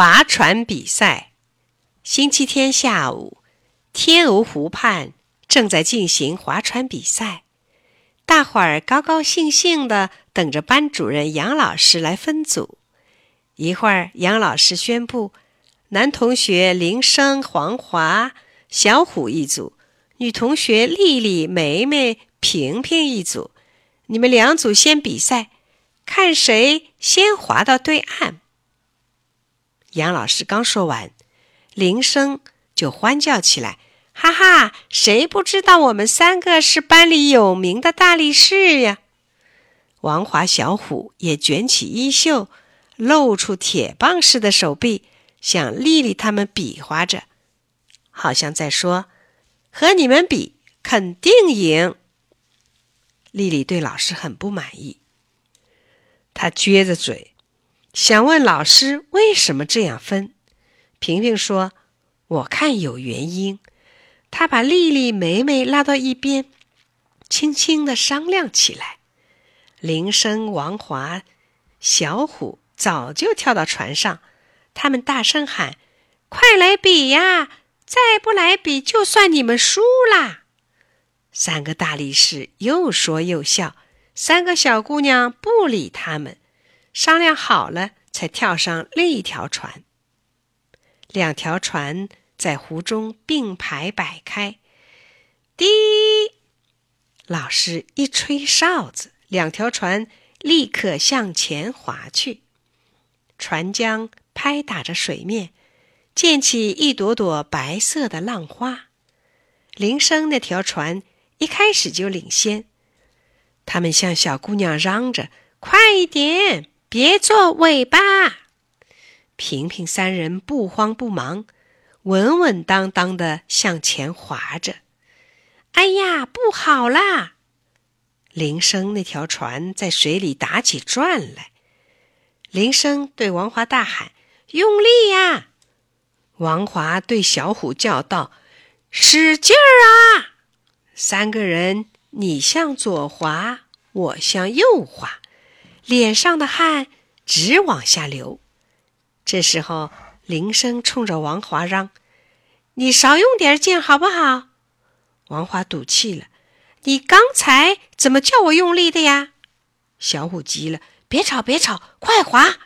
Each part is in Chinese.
划船比赛。星期天下午，天鹅湖畔正在进行划船比赛，大伙儿高高兴兴地等着班主任杨老师来分组。一会儿，杨老师宣布，男同学铃声、黄华、小虎一组，女同学丽丽、梅梅、萍萍一组。你们两组先比赛，看谁先滑到对岸。杨老师刚说完，铃声就欢叫起来：“哈哈，谁不知道我们三个是班里有名的大力士呀？”王华、小虎也卷起衣袖，露出铁棒似的手臂，向丽丽他们比划着，好像在说：“和你们比，肯定赢。”丽丽对老师很不满意，她撅着嘴，想问老师为什么这样分。萍萍说：“我看有原因。”她把丽丽、梅梅拉到一边，轻轻的商量起来。铃声、王华、小虎早就跳到船上，他们大声喊：“快来比呀！再不来比，就算你们输啦！”三个大力士又说又笑，三个小姑娘不理他们，商量好了才跳上另一条船。两条船在湖中并排摆开，滴，老师一吹哨子，两条船立刻向前划去，船桨拍打着水面，溅起一朵朵白色的浪花。铃声那条船。一开始就领先，他们向小姑娘嚷着：“快一点，别做尾巴！”平平三人不慌不忙，稳稳当当的向前划着。哎呀，不好啦！铃声那条船在水里打起转来。铃声对王华大喊：“用力呀！”王华对小虎叫道：“使劲儿啊！”三个人，你向左滑，我向右滑，脸上的汗直往下流。这时候，铃声冲着王华嚷：“你少用点劲，好不好？”王华赌气了：“你刚才怎么叫我用力的呀？”小虎急了：“别吵，别吵，快滑！”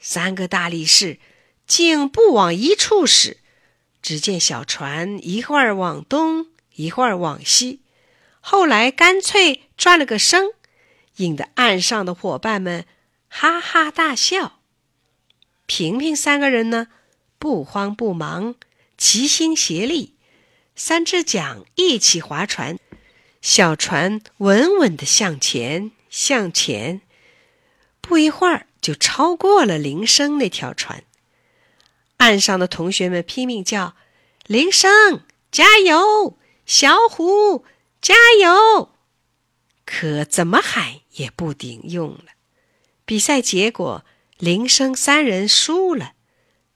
三个大力士竟不往一处使，只见小船一会儿往东。一会儿往西，后来干脆转了个身，引得岸上的伙伴们哈哈大笑。平平三个人呢，不慌不忙，齐心协力，三只桨一起划船，小船稳稳的向前向前，不一会儿就超过了铃声那条船。岸上的同学们拼命叫：“铃声，加油！”小虎，加油！可怎么喊也不顶用了。比赛结果，铃声三人输了。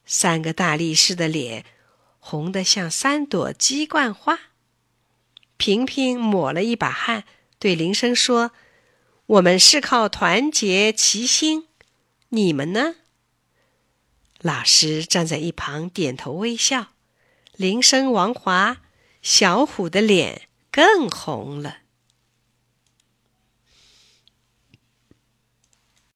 三个大力士的脸红得像三朵鸡冠花。平平抹了一把汗，对铃声说：“我们是靠团结齐心，你们呢？”老师站在一旁点头微笑。铃声、王华。小虎的脸更红了。